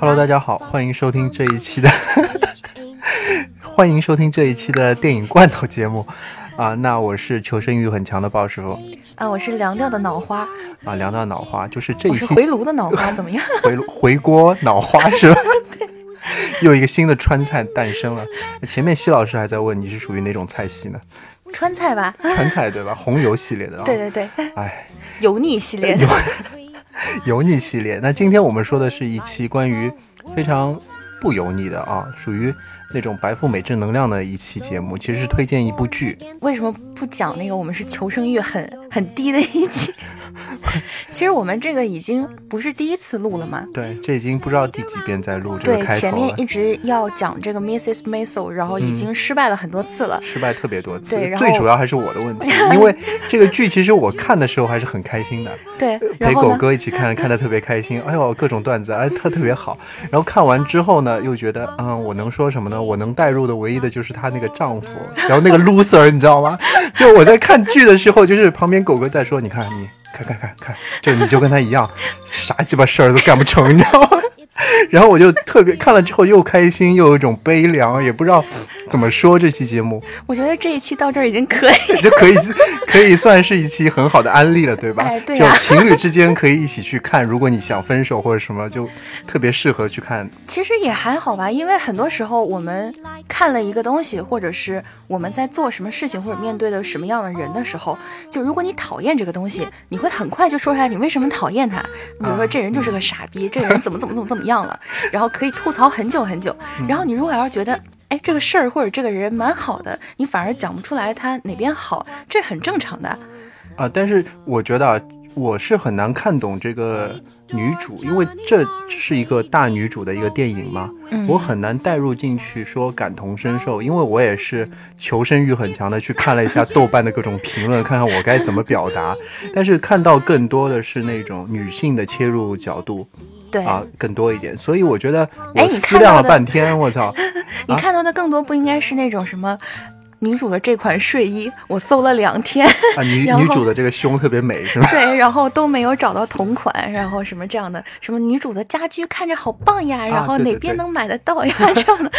Hello，大家好，欢迎收听这一期的，欢迎收听这一期的电影罐头节目啊。那我是求生欲很强的鲍师傅啊，我是凉掉的脑花啊，凉掉脑花就是这一期回炉的脑花怎么样？回回锅脑花是吧？又一个新的川菜诞生了。前面西老师还在问你是属于哪种菜系呢？川菜吧，川菜对吧？红油系列的，对对对，哎，油腻系列。油腻系列，那今天我们说的是一期关于非常不油腻的啊，属于那种白富美正能量的一期节目，其实是推荐一部剧。为什么不讲那个我们是求生欲很很低的一期？其实我们这个已经不是第一次录了嘛？对，这已经不知道第几遍在录这个开对，前面一直要讲这个 Mrs. Maisel，然后已经失败了很多次了，失败特别多次。对，最主要还是我的问题，因为这个剧其实我看的时候还是很开心的。对，陪狗哥一起看，看的特别开心。哎呦，各种段子，哎，他特别好。然后看完之后呢，又觉得，嗯，我能说什么呢？我能代入的唯一的就是她那个丈夫，然后那个 loser，你知道吗？就我在看剧的时候，就是旁边狗哥在说，你看你。看看看看，就你就跟他一样，啥鸡巴事儿都干不成，你知道吗？然后我就特别看了之后又开心又有一种悲凉，也不知道怎么说这期节目。我觉得这一期到这儿已经可以，就可以可以算是一期很好的安利了，对吧？哎，对就情侣之间可以一起去看，如果你想分手或者什么，就特别适合去看。其实也还好吧，因为很多时候我们看了一个东西，或者是我们在做什么事情或者面对的什么样的人的时候，就如果你讨厌这个东西，你会很快就说出来你为什么讨厌他。比如说这人就是个傻逼，这人怎么怎么怎么怎么样了。然后可以吐槽很久很久。然后你如果要是觉得，哎，这个事儿或者这个人蛮好的，你反而讲不出来他哪边好，这很正常的。啊，但是我觉得啊，我是很难看懂这个女主，因为这是一个大女主的一个电影嘛，我很难带入进去说感同身受，因为我也是求生欲很强的去看了一下豆瓣的各种评论，看看我该怎么表达。但是看到更多的是那种女性的切入角度。对啊，更多一点，所以我觉得我思量了半天，我操！你看到的更多不应该是那种什么女主的这款睡衣，我搜了两天啊，女女主的这个胸特别美是吗？对，然后都没有找到同款，然后什么这样的，什么女主的家居看着好棒呀，然后哪边能买得到呀 这样的，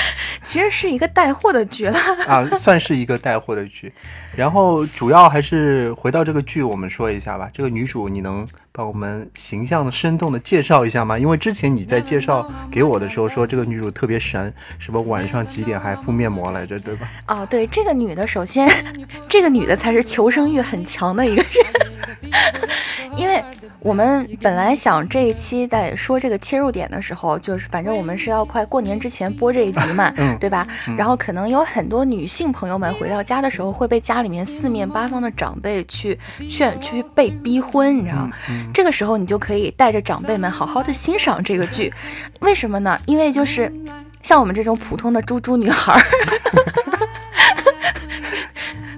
其实是一个带货的剧了啊，算是一个带货的剧。然后主要还是回到这个剧，我们说一下吧。这个女主你能帮我们形象的、生动的介绍一下吗？因为之前你在介绍给我的时候说这个女主特别神，什么晚上几点还敷面膜来着，对吧？哦，对，这个女的，首先这个女的才是求生欲很强的一个人，因为。我们本来想这一期在说这个切入点的时候，就是反正我们是要快过年之前播这一集嘛，对吧？然后可能有很多女性朋友们回到家的时候会被家里面四面八方的长辈去劝去被逼婚，你知道？这个时候你就可以带着长辈们好好的欣赏这个剧，为什么呢？因为就是像我们这种普通的猪猪女孩。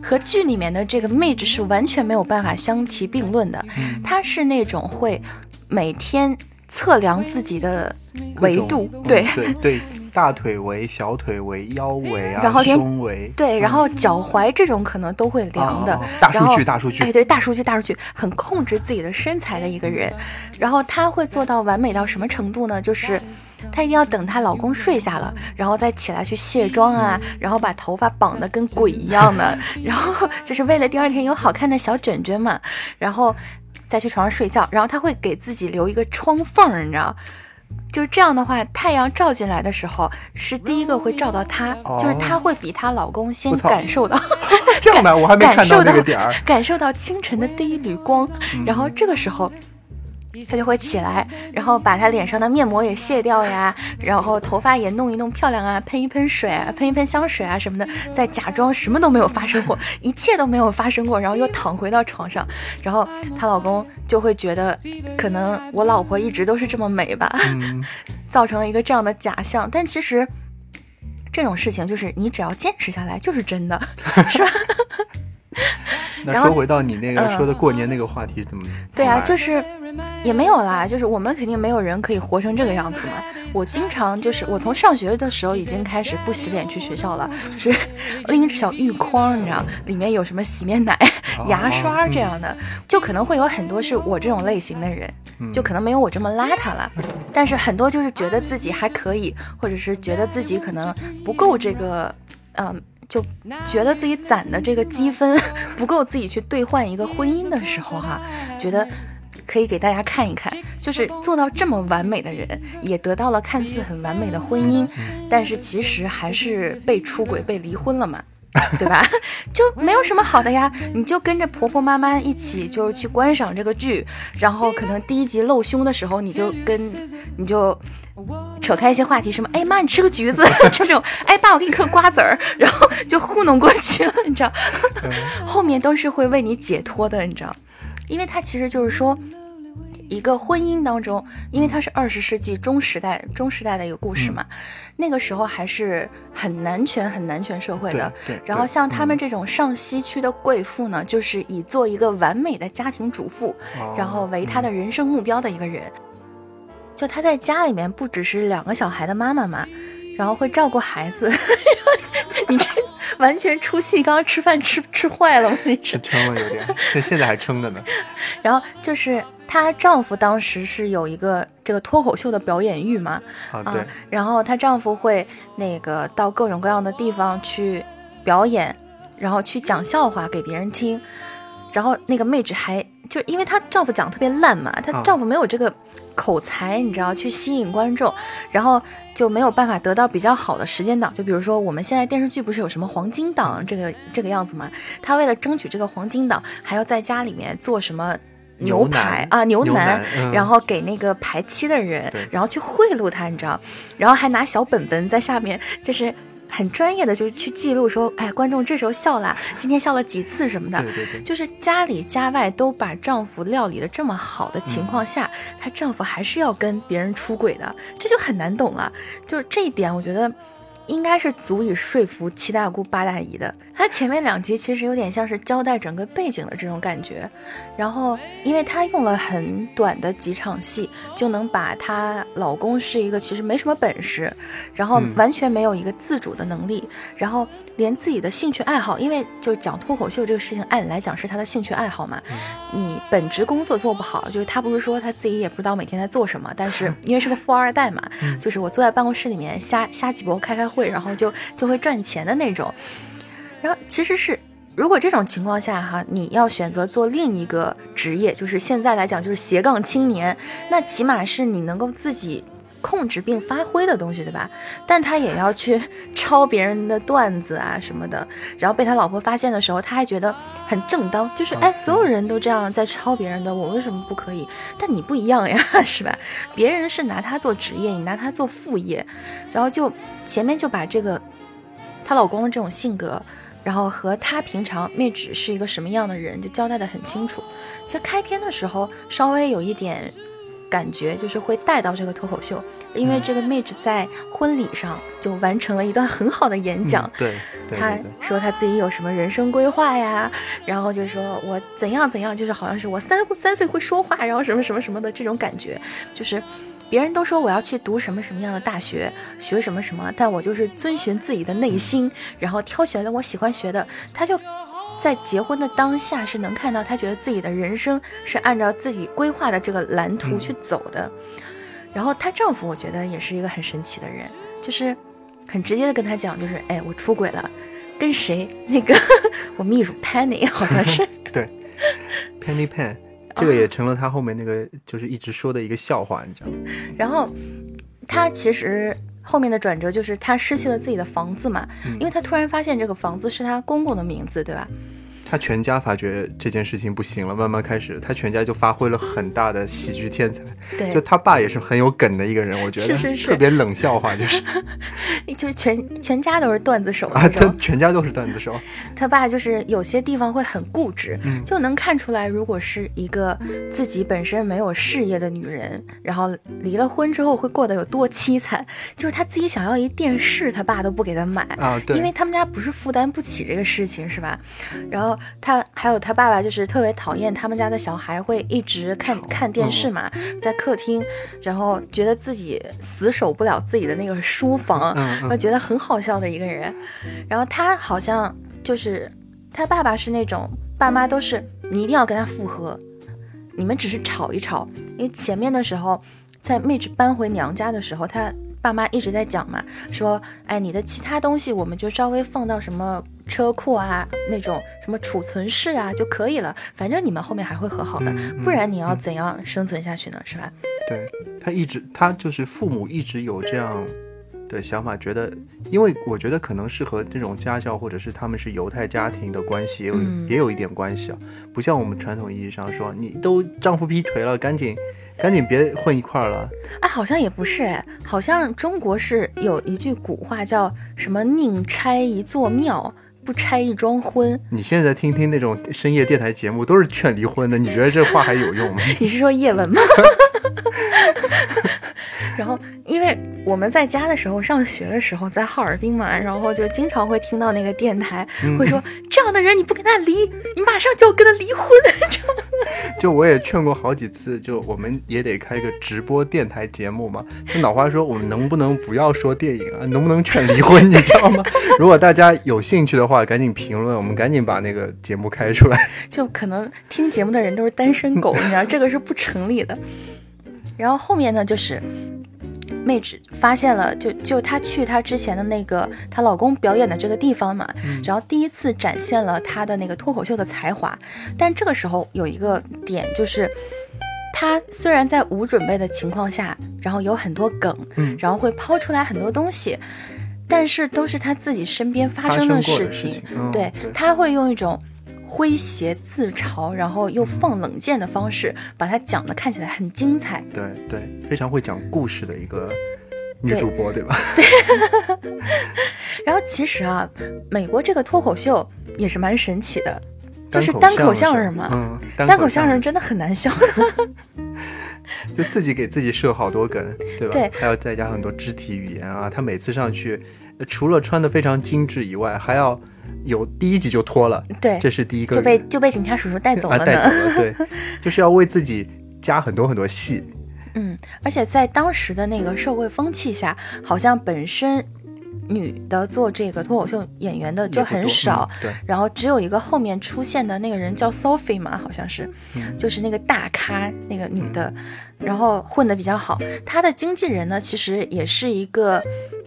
和剧里面的这个 Mage 是完全没有办法相提并论的，她是那种会每天测量自己的维度，对对对，大腿围、小腿围、腰围啊，然后胸围，对，然后脚踝这种可能都会量的，大数据，大数据，哎，对，大数据，大数据，很控制自己的身材的一个人，然后她会做到完美到什么程度呢？就是。她一定要等她老公睡下了，然后再起来去卸妆啊，然后把头发绑得跟鬼一样的，然后就是为了第二天有好看的小卷卷嘛，然后再去床上睡觉。然后她会给自己留一个窗缝，你知道，就是这样的话，太阳照进来的时候是第一个会照到她，就是她会比她老公先感受到 这样的，我还没看到那个点儿，感受到清晨的第一缕光，然后这个时候。他就会起来，然后把他脸上的面膜也卸掉呀，然后头发也弄一弄漂亮啊，喷一喷水，喷一喷香水啊什么的，再假装什么都没有发生过，一切都没有发生过，然后又躺回到床上，然后她老公就会觉得，可能我老婆一直都是这么美吧，造成了一个这样的假象。但其实这种事情就是你只要坚持下来就是真的，是吧？那说回到你那个嗯说的过年那个话题，怎么？对啊，就是也没有啦，就是我们肯定没有人可以活成这个样子嘛。我经常就是我从上学的时候已经开始不洗脸去学校了，就是 拎着小浴筐，你知道，里面有什么洗面奶、牙刷这样的，就可能会有很多是我这种类型的人，就可能没有我这么邋遢了，但是很多就是觉得自己还可以，或者是觉得自己可能不够这个，嗯、就觉得自己攒的这个积分 不够自己去兑换一个婚姻的时候哈，觉得可以给大家看一看，就是做到这么完美的人，也得到了看似很完美的婚姻，但是其实还是被出轨、被离婚了嘛。对吧？就没有什么好的呀，你就跟着婆婆妈妈一起，就是去观赏这个剧，然后可能第一集露胸的时候，你就跟你就扯开一些话题，什么哎妈你吃个橘子 这种，哎爸我给你嗑瓜子儿，然后就糊弄过去了，你知道，后面都是会为你解脱的，你知道，因为他其实就是说。一个婚姻当中，因为它是二十世纪中时代中时代的一个故事嘛，那个时候还是很男权、很男权社会的。对对然后像他们这种上西区的贵妇呢，就是以做一个完美的家庭主妇，哦然后为她的人生目标的一个人。就她在家里面不只是两个小孩的妈妈嘛，然后会照顾孩子。你这完全出戏，刚刚吃饭吃吃坏了吗？你这是撑了有点，现现在还撑着呢。然后就是她丈夫当时是有一个这个脱口秀的表演欲嘛，啊，啊对，然后她丈夫会那个到各种各样的地方去表演，然后去讲笑话给别人听，然后那个妹纸还就因为她丈夫讲得特别烂嘛，她啊丈夫没有这个口才，你知道去吸引观众，然后就没有办法得到比较好的时间档。就比如说我们现在电视剧不是有什么黄金档这个这个样子嘛？他为了争取这个黄金档，还要在家里面做什么？牛排啊，牛牛腩腩，嗯然后给那个排期的人，然后去贿赂他，你知道，然后还拿小本本在下面，就是很专业的，就是去记录说，哎，观众这时候笑了，今天笑了几次什么的。对对对，就是家里家外都把丈夫料理的这么好的情况下，她丈夫还是要跟别人出轨的，这就很难懂了。就这一点，我觉得应该是足以说服七大姑八大姨的。她前面两集其实有点像是交代整个背景的这种感觉，然后因为她用了很短的几场戏，就能把她老公是一个其实没什么本事，然后嗯完全没有一个自主的能力，然后连自己的兴趣爱好，因为就是讲脱口秀这个事情，按理来讲是他的兴趣爱好嘛。你本职工作做不好，就是他不是说他自己也不知道每天在做什么，但是 因为是个富二代嘛，就是我坐在办公室里面瞎瞎鸡巴开开会，然后就就会赚钱的那种。然后其实是。如果这种情况下哈，你要选择做另一个职业，就是现在来讲就是斜杠青年，那起码是你能够自己控制并发挥的东西，对吧？但他也要去抄别人的段子啊什么的，然后被他老婆发现的时候，他还觉得很正当，就是哎，所有人都这样在抄别人的，我为什么不可以？但你不一样呀，是吧？别人是拿他做职业，你拿他做副业，然后就前面就把这个她老公的这种性格。然后和她平常妹纸是一个什么样的人，就交代的很清楚。其实开篇的时候稍微有一点感觉，就是会带到这个脱口秀，因为这个妹子在婚礼上就完成了一段很好的演讲。嗯对对她说她自己有什么人生规划呀，然后就说我怎样怎样，就是好像是我三三岁会说话，然后什么什么什么的这种感觉，就是别人都说我要去读什么什么样的大学，学什么什么，但我就是遵循自己的内心，然后挑选了我喜欢学的。她就在结婚的当下是能看到，她觉得自己的人生是按照自己规划的这个蓝图去走的。然后她丈夫，我觉得也是一个很神奇的人，就是很直接的跟她讲，就是哎，我出轨了，跟谁？那个 我秘书 Penny 好像是。对，Penny Pen，这哦个也成了他后面那个就是一直说的一个笑话，你知道吗？然后她其实后面的转折就是她失去了自己的房子嘛，因为她突然发现这个房子是她公公的名字，对吧？他全家发觉这件事情不行了，慢慢开始，他全家就发挥了很大的喜剧天才。对，就他爸也是很有梗的一个人，我觉得是是是特别冷笑话，就是 就是全全家都是段子手啊，那种。他全家都是段子手。他爸就是有些地方会很固执，嗯就能看出来，如果是一个自己本身没有事业的女人，然后离了婚之后会过得有多凄惨。就是他自己想要一电视，他爸都不给他买，啊对因为他们家不是负担不起这个事情，是吧？然后他还有他爸爸就是特别讨厌他们家的小孩会一直看看电视嘛，在客厅，然后觉得自己死守不了自己的那个书房，然后觉得很好笑的一个人。然后他好像就是他爸爸是那种爸妈都是你一定要跟他复合，你们只是吵一吵，因为前面的时候在妹纸搬回娘家的时候，他。爸妈一直在讲嘛，说，哎，你的其他东西我们就稍微放到什么车库啊，那种什么储存室啊就可以了，反正你们后面还会和好的，不然你要怎样生存下去呢？是吧？对他一直，他就是父母一直有这样的想法，觉得，因为我觉得可能是和这种家教或者是他们是犹太家庭的关系也有也有一点关系啊，不像我们传统意义上说，你都丈夫劈腿了，赶紧。赶紧别混一块儿了！哎，好像也不是哎，好像中国是有一句古话叫什么“宁拆一座庙，不拆一桩婚”。你现在听听那种深夜电台节目，都是劝离婚的，你觉得这话还有用吗？你是说叶文吗？然后，因为我们在家的时候，上学的时候在哈尔滨嘛，然后就经常会听到那个电台会说：“这样的人你不跟他离，你马上就要跟他离婚。”就我也劝过好几次，就我们也得开个直播电台节目嘛。就老花说，我们能不能不要说电影啊？能不能劝离婚？你知道吗？如果大家有兴趣的话，赶紧评论，我们赶紧把那个节目开出来。就可能听节目的人都是单身狗，你知道这个是不成立的。然后后面呢，就是妹纸发现了，就就她去她之前的那个她老公表演的这个地方嘛，然后第一次展现了她的那个脱口秀的才华。但这个时候有一个点，就是她虽然在无准备的情况下，然后有很多梗，然后会抛出来很多东西，但是都是她自己身边发生的事情，对，她会用一种。诙谐自嘲，然后又放冷箭的方式，把它讲的看起来很精彩。对对，非常会讲故事的一个女主播，对吧？对。然后其实啊，美国这个脱口秀也是蛮神奇的，就是单口相声嘛。嗯，单口相声真的很难笑。就自己给自己设好多梗，对吧？对，还要再加很多肢体语言啊。他每次上去，除了穿的非常精致以外，还要。有第一集就脱了，对，这是第一个就被就被警察叔叔带走了，带走了，对，就是要为自己加很多很多戏。嗯，而且在当时的那个社会风气下，好像本身女的做这个脱口秀演员的就很少，对，然后只有一个后面出现的那个人叫 Sophie 嘛，好像是，就是那个大咖那个女的，然后混得比较好。她的经纪人呢，其实也是一个。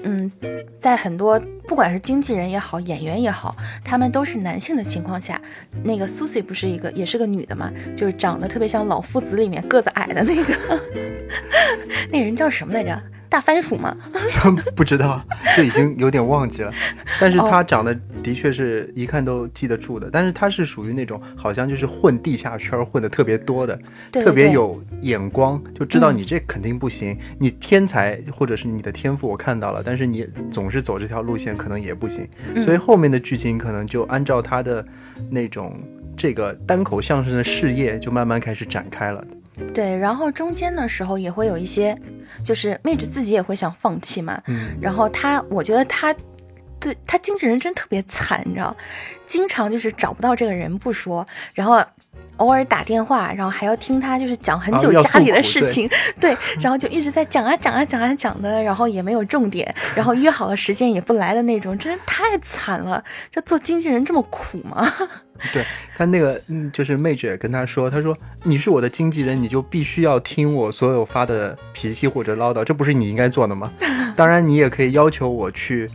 嗯，在很多不管是经纪人也好，演员也好，他们都是男性的情况下，那个 Susie 不是一个，也是个女的嘛，就是长得特别像《老夫子》里面个子矮的那个，那人叫什么来着？大番薯吗？不知道，就已经有点忘记了。但是他长得的确是一看都记得住的。但是他是属于那种好像就是混地下圈混的特别多的，特别有眼光，就知道你这肯定不行。你天才或者是你的天赋我看到了，但是你总是走这条路线可能也不行。所以后面的剧情可能就按照他的那种这个单口相声的事业就慢慢开始展开了。对，然后中间的时候也会有一些，就是妹子自己也会想放弃嘛。嗯。然后他，我觉得他，对他经纪人真特别惨，你知道，经常就是找不到这个人不说，然后偶尔打电话，然后还要听他就是讲很久家里的事情，对，然后就一直在讲啊讲啊讲啊讲的，然后也没有重点，然后约好了时间也不来的那种，真是太惨了。这做经纪人这么苦吗？对他那个，嗯，就是妹姐跟他说，他说你是我的经纪人，你就必须要听我所有发的脾气或者唠叨，这不是你应该做的吗？当然，你也可以要求我去，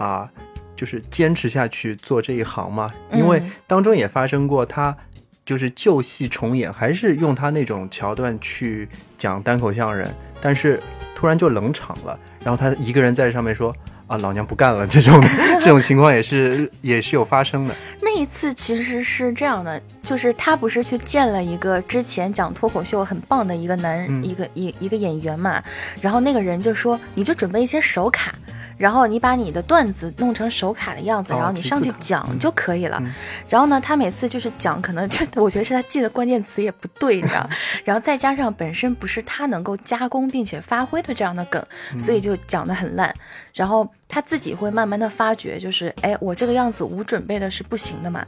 啊，就是坚持下去做这一行嘛。因为当中也发生过，他就是旧戏重演，还是用他那种桥段去讲单口相声，但是突然就冷场了，然后他一个人在上面说。啊，老娘不干了！这种 这种情况也是也是有发生的。那一次其实是这样的，就是他不是去见了一个之前讲脱口秀很棒的一个男一个一一个演员嘛，然后那个人就说，你就准备一些手卡。然后你把你的段子弄成手卡的样子，然后你上去讲就可以了。然后呢，他每次就是讲，可能 就我觉得是他记的关键词也不对，你知道。然后再加上本身不是他能够加工并且发挥的这样的梗，所以就讲得很烂。然后他自己会慢慢的发觉，就是哎，我这个样子无准备的是不行的嘛。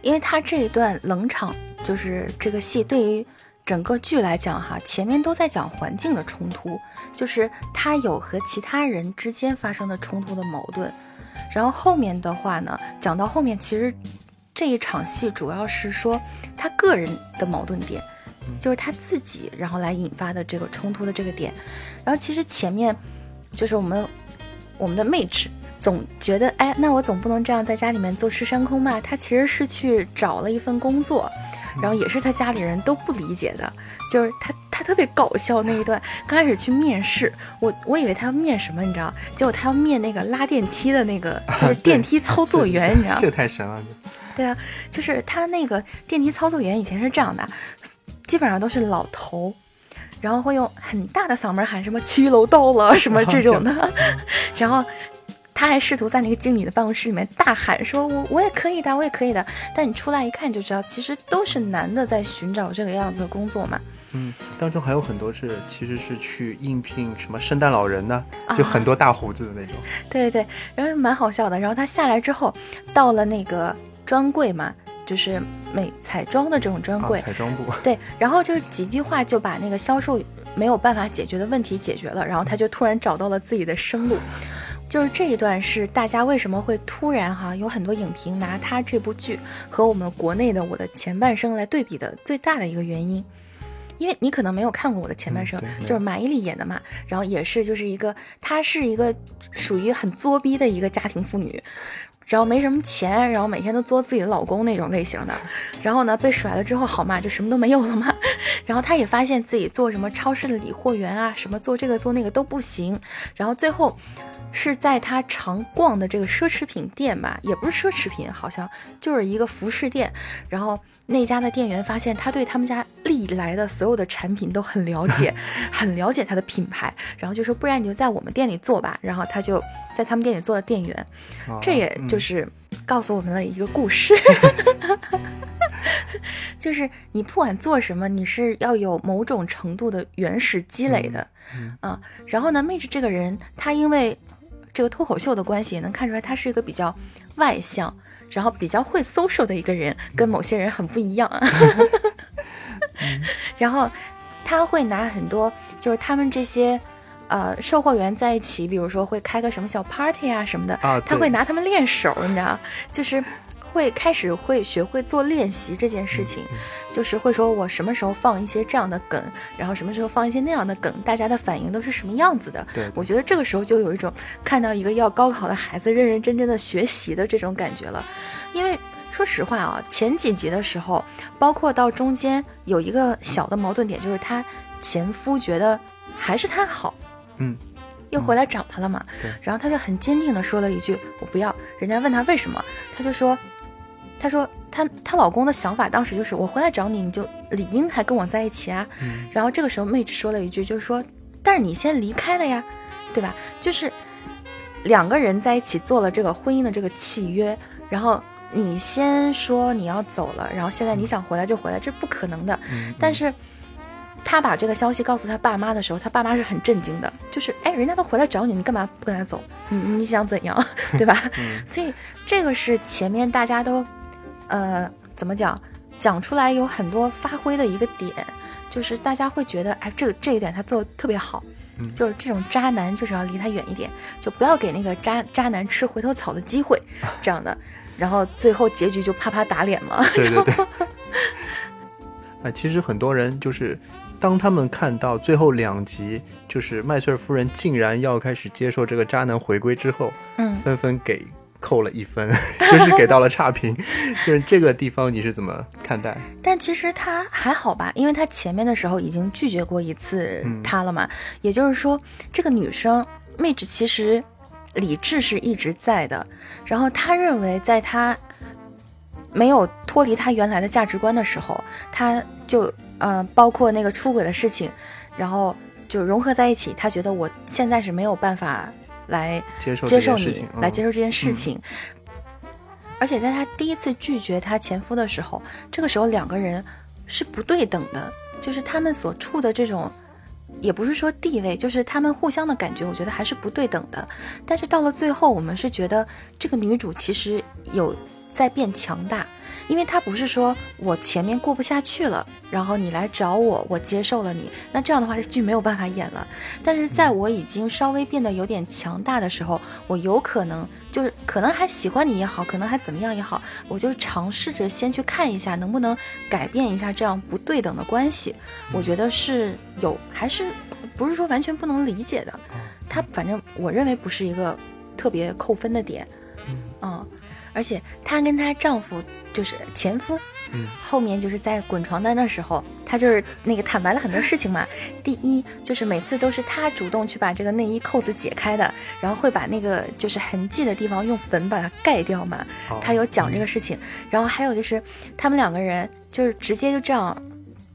因为他这一段冷场，就是这个戏对于整个剧来讲哈，前面都在讲环境的冲突，就是他有和其他人之间发生的冲突的矛盾，然后后面的话呢，讲到后面其实这一场戏主要是说他个人的矛盾点，就是他自己然后来引发的这个冲突的这个点，然后其实前面就是我们我们的妹纸。总觉得，哎，那我总不能这样在家里面坐吃山空吧？他其实是去找了一份工作，然后也是他家里人都不理解的，就是他他特别搞笑那一段。刚开始去面试，我我以为他要面什么，你知道？结果他要面那个拉电梯的那个，就是电梯操作员，你知道？这太神了！对啊，就是他那个电梯操作员以前是这样的，基本上都是老头，然后会用很大的嗓门喊什么七楼到了什么这种的，然后。他还试图在那个经理的办公室里面大喊说：“我我也可以的，我也可以的。”但你出来一看就知道，其实都是男的在寻找这个样子的工作嘛。嗯，当中还有很多是其实是去应聘什么圣诞老人呢，就很多大胡子的那种。对对对，然后蛮好笑的。然后他下来之后，到了那个专柜嘛，就是美彩妆的这种专柜，彩妆部。对，然后就是几句话就把那个销售没有办法解决的问题解决了，然后他就突然找到了自己的生路。就是这一段是大家为什么会突然哈有很多影评拿他这部剧和我们国内的我的前半生来对比的最大的一个原因，因为你可能没有看过我的前半生，就是马伊琍演的嘛，然后也是就是一个她是一个属于很作逼的一个家庭妇女，然后没什么钱，然后每天都作自己的老公那种类型的，然后呢被甩了之后好嘛就什么都没有了嘛，然后她也发现自己做什么超市的理货员啊，什么做这个做那个都不行，然后最后。是在他常逛的这个奢侈品店吧，也不是奢侈品，好像就是一个服饰店。然后那家的店员发现他对他们家历来的所有的产品都很了解，很了解他的品牌，然后就说不然你就在我们店里做吧。然后他就在他们店里做的店员，这也就是告诉我们了一个故事，就是你不管做什么，你是要有某种程度的原始积累的，啊。然后呢，妹子这个人，他因为这个脱口秀的关系也能看出来，他是一个比较外向，然后比较会 social 的一个人，跟某些人很不一样。然后他会拿很多，就是他们这些呃售货员在一起，比如说会开个什么小 party 啊什么的，他会拿他们练手，你知道，就是。会开始会学会做练习这件事情，就是会说我什么时候放一些这样的梗，然后什么时候放一些那样的梗，大家的反应都是什么样子的。对，我觉得这个时候就有一种看到一个要高考的孩子认认真真的学习的这种感觉了。因为说实话啊，前几集的时候，包括到中间有一个小的矛盾点，就是她前夫觉得还是她好，嗯，又回来找他了嘛。然后他就很坚定的说了一句：“我不要。”人家问他为什么，他就说。他说，他她老公的想法当时就是，我回来找你，你就理应还跟我在一起啊。然后这个时候，妹纸说了一句，就是说，但是你先离开了呀，对吧？就是两个人在一起做了这个婚姻的这个契约，然后你先说你要走了，然后现在你想回来就回来，这不可能的。但是他把这个消息告诉他爸妈的时候，他爸妈是很震惊的，就是哎，人家都回来找你，你干嘛不跟他走？你你想怎样，对吧？所以这个是前面大家都。呃，怎么讲？讲出来有很多发挥的一个点，就是大家会觉得，哎，这个这一点他做的特别好，就是这种渣男就是要离他远一点，就不要给那个渣渣男吃回头草的机会，这样的，然后最后结局就啪啪打脸嘛。对对对。啊，其实很多人就是当他们看到最后两集，就是麦穗尔夫人竟然要开始接受这个渣男回归之后，嗯，纷纷给。扣了一分，就是给到了差评。就是这个地方你是怎么看待？但其实他还好吧，因为他前面的时候已经拒绝过一次他了嘛。也就是说，这个女生妹纸其实理智是一直在的。然后她认为，在她没有脱离她原来的价值观的时候，她就呃，包括那个出轨的事情，然后就融合在一起。他觉得我现在是没有办法。来接受接受你，来接受这件事情。而且在他第一次拒绝他前夫的时候，这个时候两个人是不对等的，就是他们所处的这种，也不是说地位，就是他们互相的感觉，我觉得还是不对等的。但是到了最后，我们是觉得这个女主其实有在变强大。因为他不是说我前面过不下去了，然后你来找我，我接受了你，那这样的话这剧没有办法演了。但是在我已经稍微变得有点强大的时候，我有可能就是可能还喜欢你也好，可能还怎么样也好，我就尝试着先去看一下能不能改变一下这样不对等的关系。我觉得是有，还是不是说完全不能理解的？他反正我认为不是一个特别扣分的点，嗯，而且她跟她丈夫。就是前夫，嗯，后面就是在滚床单的时候，她就是那个坦白了很多事情嘛。第一，就是每次都是她主动去把这个内衣扣子解开的，然后会把那个就是痕迹的地方用粉把它盖掉嘛。她有讲这个事情，然后还有就是他们两个人就是直接就这样。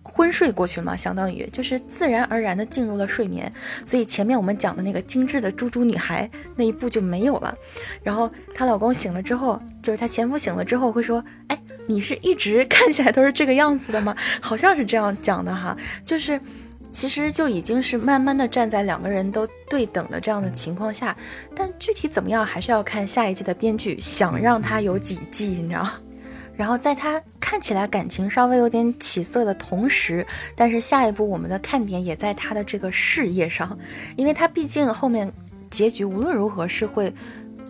昏睡过去嘛，相当于就是自然而然的进入了睡眠，所以前面我们讲的那个精致的猪猪女孩那一步就没有了。然后她老公醒了之后，就是她前夫醒了之后会说：“哎，你是一直看起来都是这个样子的吗？”好像是这样讲的哈，就是其实就已经是慢慢的站在两个人都对等的这样的情况下，但具体怎么样还是要看下一季的编剧想让他有几季，你知道。然后在他看起来感情稍微有点起色的同时，但是下一步我们的看点也在他的这个事业上，因为他毕竟后面结局无论如何是会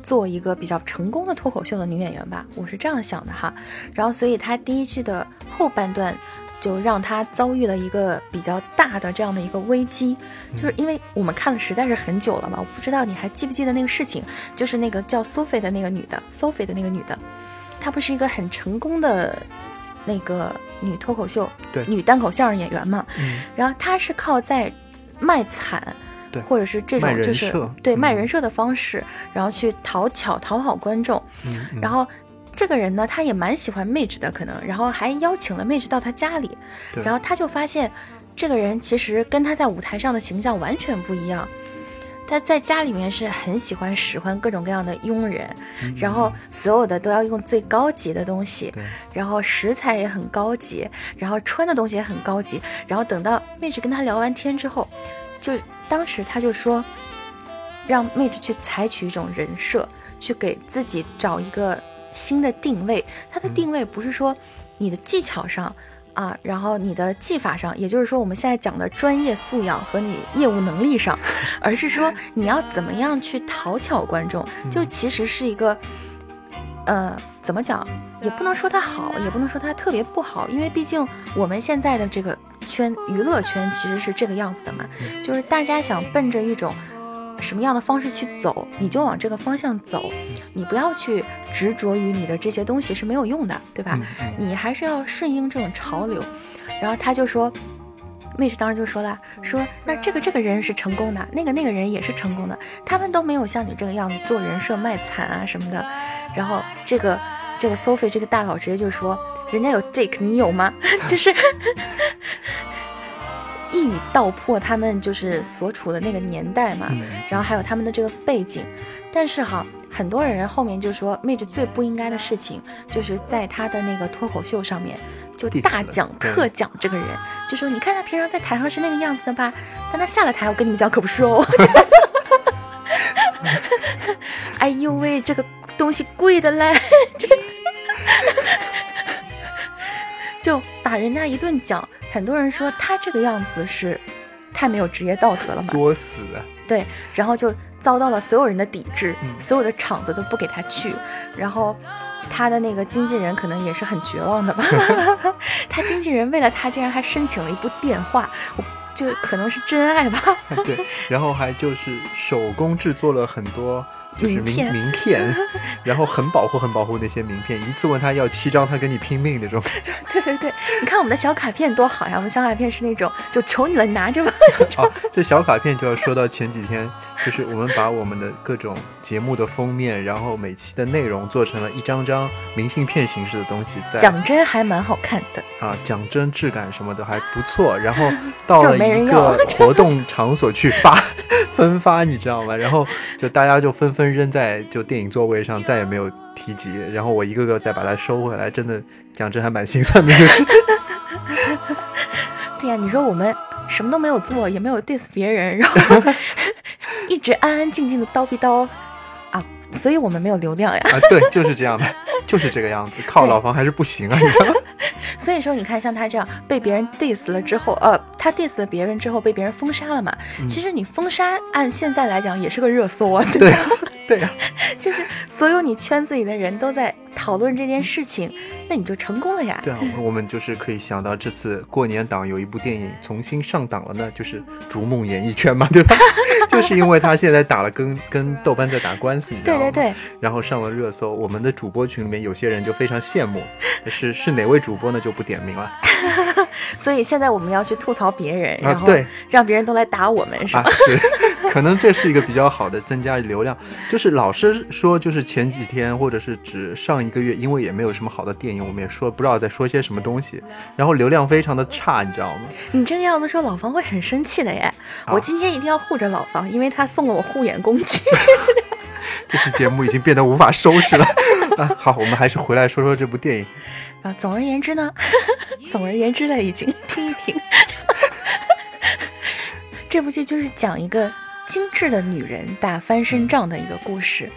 做一个比较成功的脱口秀的女演员吧，我是这样想的哈。然后所以他第一句的后半段就让他遭遇了一个比较大的这样的一个危机，就是因为我们看了实在是很久了嘛，我不知道你还记不记得那个事情，就是那个叫 Sophie 的那个女的，Sophie 的那个女的。她不是一个很成功的那个女脱口秀、对。女单口相声演员嘛？嗯，然后她是靠在卖惨，对，或者是这种就是对卖人设的方式，然后去讨巧讨好观众。嗯，然后这个人呢，他也蛮喜欢 Mage 的，可能，然后还邀请了 Mage 到他家里，然后他就发现这个人其实跟他在舞台上的形象完全不一样。他在家里面是很喜欢使唤各种各样的佣人，然后所有的都要用最高级的东西，然后食材也很高级，然后穿的东西也很高级。然后等到妹纸跟他聊完天之后，就当时他就说，让妹纸去采取一种人设，去给自己找一个新的定位。他的定位不是说你的技巧上。啊，然后你的技法上，也就是说我们现在讲的专业素养和你业务能力上，而是说你要怎么样去讨巧观众，就其实是一个，呃，怎么讲，也不能说它好，也不能说它特别不好，因为毕竟我们现在的这个圈娱乐圈其实是这个样子的嘛，就是大家想奔着一种。什么样的方式去走，你就往这个方向走，你不要去执着于你的这些东西是没有用的，对吧？你还是要顺应这种潮流。然后他就说，妹子当时就说了，说那这个这个人是成功的，那个那个人也是成功的，他们都没有像你这个样子做人设卖惨啊什么的。然后这个这个 Sophie 这个大佬直接就说，人家有 Dick，你有吗？就是。一语道破他们就是所处的那个年代嘛，然后还有他们的这个背景，但是哈，很多人后面就说，妹子最不应该的事情，就是在她的那个脱口秀上面就大讲特讲这个人，就说你看他平常在台上是那个样子的吧，但他下了台，我跟你们讲可不是哦。哎呦喂，这个东西贵的嘞，就把人家一顿讲。很多人说他这个样子是太没有职业道德了嘛？作死的。对，然后就遭到了所有人的抵制，所有的厂子都不给他去。然后他的那个经纪人可能也是很绝望的吧？他经纪人为了他竟然还申请了一部电话，就可能是真爱吧？对，然后还就是手工制作了很多。就是名名片，然后很保护很保护那些名片，一次问他要七张，他跟你拼命那种。对对对，你看我们的小卡片多好呀！我们小卡片是那种，就求你了，你拿着吧。好，这小卡片就要说到前几天。就是我们把我们的各种节目的封面，然后每期的内容做成了一张张明信片形式的东西，在讲真还蛮好看的啊，讲真质感什么的还不错。然后 到了一个 活动场所去发分发，你知道吗？然后就大家就纷纷扔在就电影座位上，再也没有提及。然后我一个个再把它收回来，真的讲真还蛮心酸的，就是。对呀，你说我们什么都没有做，也没有 diss 别人，然后。一直安安静静的叨逼叨，啊，所以我们没有流量呀。啊，对，就是这样的，就就是这个样子，靠老房还是不行啊，你知道吗？所以说，你看像他这样被别人 diss 了之后，呃，他 diss 了别人之后被别人封杀了嘛？其实你封杀按现在来讲也是个热搜啊，对吧？对呀、就是所有你圈子里的人都在讨论这件事情，那你就成功了呀。对啊，我们就是可以想到这次过年档有一部电影重新上档了呢，就是《逐梦演艺圈》嘛，对吧？就是因为他现在打了跟跟豆瓣在打官司，你知道吗？对对对，然后上了热搜，我们的主播群里面有些人就非常羡慕，是是哪位主播呢？就不点名了 所以现在我们要去吐槽别人，然啊，后对让别人都来打我们，是吧？啊是，可能这是一个比较好的增加流量。就是老师说，就是前几天或者是指上一个月，因为也没有什么好的电影，我们也说不知道在说些什么东西，然后流量非常的差，你知道吗？你这个样子说，老方会很生气的耶。啊我今天一定要护着老方，因为他送了我护眼工具。这期节目已经变得无法收拾了。啊，好，我们还是回来说说这部电影。啊，总而言之呢，总而言之呢，已经听一听。这部剧就是讲一个精致的女人打翻身仗的一个故事。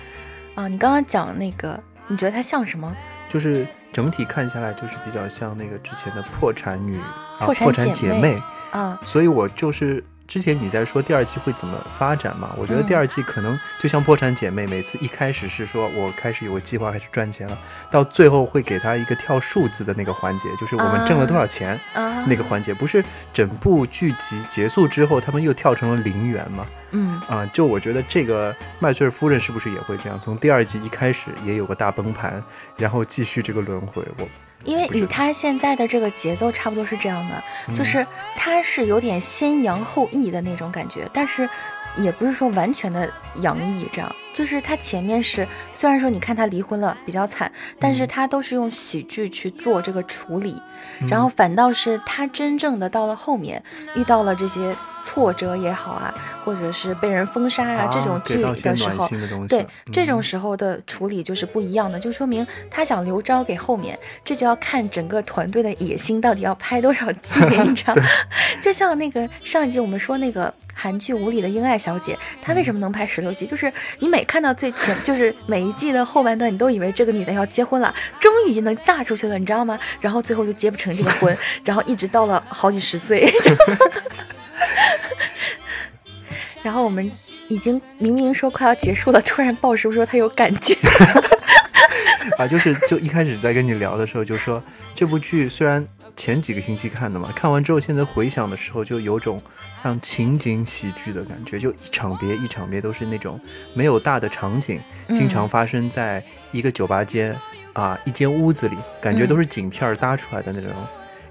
啊，你刚刚讲那个，你觉得它像什么？就是整体看下来，就是比较像那个之前的破产女啊，破产姐妹姐妹。啊，所以我就是之前你在说第二季会怎么发展嘛？我觉得嗯第二季可能就像破产姐妹，每次一开始是说我开始有个计划开始赚钱了，到最后会给她一个跳数字的那个环节，就是我们挣了多少钱、啊，那个环节，不是整部剧集结束之后他们又跳成了零元嘛？嗯，啊、就我觉得这个麦穗尔夫人是不是也会这样？从第二季一开始也有个大崩盘，然后继续这个轮回。我因为以他现在的这个节奏，差不多是这样的，嗯。就是他是有点先扬后抑的那种感觉，但是也不是说完全的扬抑，这样就是他前面是虽然说你看他离婚了比较惨，但是他都是用喜剧去做这个处理，然后反倒是他真正的到了后面遇到了这些挫折也好啊，或者是被人封杀啊这种剧的时候，对嗯这种时候的处理就是不一样的，就说明他想留招给后面，这就要看整个团队的野心到底要拍多少 集，你知道？就像那个上一集我们说那个韩剧《无理的英爱小姐》，她为什么能拍十六集？就是你每看到最前，就是每一季的后半段，你都以为这个女的要结婚了，终于能嫁出去了，你知道吗？然后最后就结不成这个婚，然后一直到了好几十岁。然后我们已经明明说快要结束了，突然鲍叔说他有感觉，啊，就是就一开始在跟你聊的时候就说这部剧虽然前几个星期看的嘛，看完之后现在回想的时候就有种像情景喜剧的感觉，就一场别一场别都是那种没有大的场景，经常发生在一个酒吧间啊一间屋子里，感觉都是景片搭出来的那种。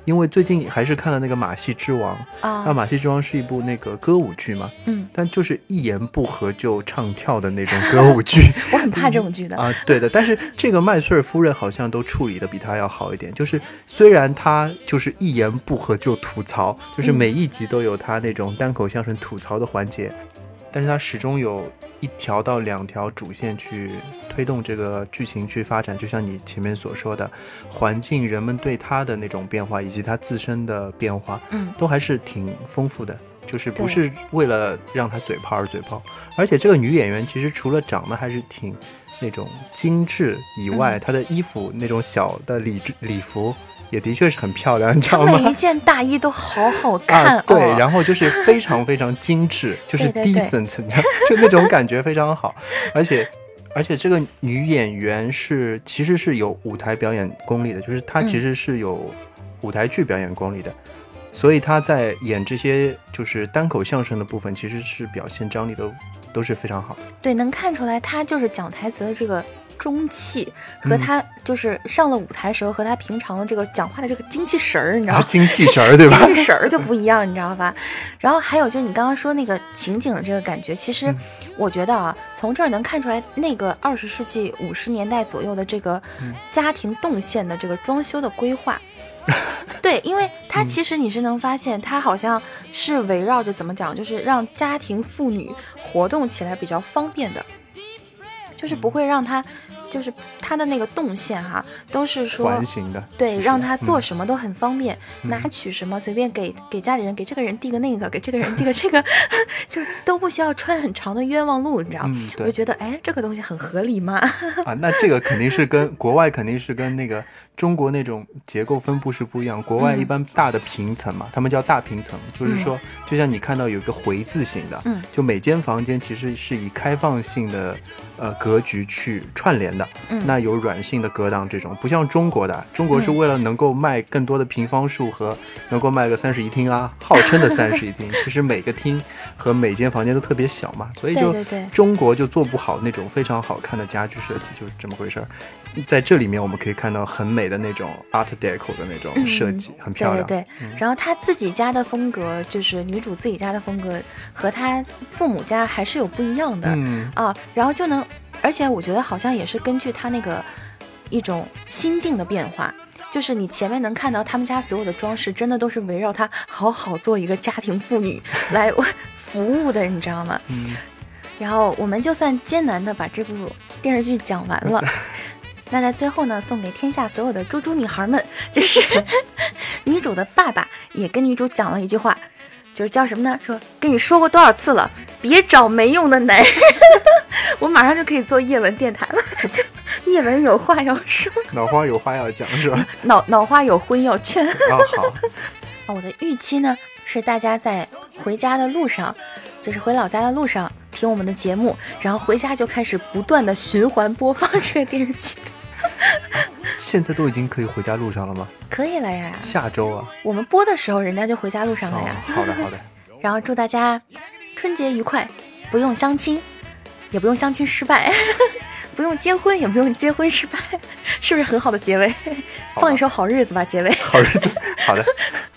因为最近还是看了那个《马戏之王》，那《啊，马戏之王》是一部那个歌舞剧嘛，嗯，但就是一言不合就唱跳的那种歌舞剧。我很怕这种剧的，啊，对的，但是这个麦穗儿夫人好像都处理的比他要好一点。就是虽然他就是一言不合就吐槽，就是嗯每一集都有他那种单口相声吐槽的环节，但是它始终有一条到两条主线去推动这个剧情去发展。就像你前面所说的，环境、人们对它的那种变化，以及它自身的变化，嗯，都还是挺丰富的。就是不是为了让她嘴炮而嘴炮，而且这个女演员其实除了长得还是挺那种精致以外，嗯她的衣服那种小的礼礼服也的确是很漂亮，你知道吗每一？件大衣都好好看 啊，对，哦，然后就是非常非常精致，就是对对对 decent，你知道就那种感觉非常好，而且。而且这个女演员是其实是有舞台表演功力的，就是她嗯其实是有舞台剧表演功力的，所以她在演这些就是单口相声的部分，其实是表现张力都都是非常好的。对，能看出来她就是讲台词的这个中气嗯和他就是上了舞台时候和他平常的这个讲话的这个精气神儿，你知道啊，吗？精气神儿，对吧？精气神儿就不一样，你知道吧？然后还有就是你刚刚说那个情景的这个感觉，其实嗯我觉得啊，从这儿能看出来那个二十世纪五十年代左右的这个嗯家庭动线的这个装修的规划。对，因为它嗯其实你是能发现，它好像是围绕着怎么讲，就是让家庭妇女活动起来比较方便的，就是不会让他，就是它的那个动线哈，都是说环形的，对，让他做嗯什么都很方便，嗯拿取什么随便给给家里人，给这个人递个那个，给这个人递个这个，就是都不需要穿很长的冤枉路，你知道？嗯对我就觉得，哎，这个东西很合理嘛？啊，那这个肯定是跟国外肯定是跟那个中国那种结构分布是不一样。国外嗯一般大的平层嘛，他们叫大平层，就是说，就像你看到有一个回字形的，嗯就每间房间其实是以开放性的呃格局去串联的。嗯那有软性的隔挡这种，不像中国的，中国是嗯为了能够卖更多的平方数和能够卖个三室一厅啊，号称的三室一厅，其实每个厅和每间房间都特别小嘛，所以就中国就做不好那种非常好看的家具设计，就是这么回事儿。在这里面我们可以看到很美的那种 Art Deco 的那种设计，很漂亮。嗯对对对，然后她自己家的风格，就是女主自己家的风格，和她父母家还是有不一样的、嗯，啊。然后就能，而且我觉得好像也是根据他那个一种心境的变化。就是你前面能看到他们家所有的装饰，真的都是围绕她好好做一个家庭妇女 来服务的，你知道吗？嗯然后我们就算艰难的把这部电视剧讲完了，那在最后呢，送给天下所有的猪猪女孩们，就是 女主的爸爸也跟女主讲了一句话，就是叫什么呢？说跟你说过多少次了，别找没用的男人。我马上就可以做叶文电台了，就叶文有话要说，脑花有话要讲是吧？脑脑花有婚要劝。啊，好，啊，我的预期呢是大家在回家的路上，就是回老家的路上听我们的节目，然后回家就开始不断的循环播放这个电视剧。现在都已经可以回家路上了吗？可以了呀，下周啊？我们播的时候人家就回家路上了哦呀。，好的好的。然后祝大家春节愉快，不用相亲，也不用相亲失败，不用结婚，也不用结婚失败，是不是很好的结尾？放一首好日子吧，结尾。好日子，好的。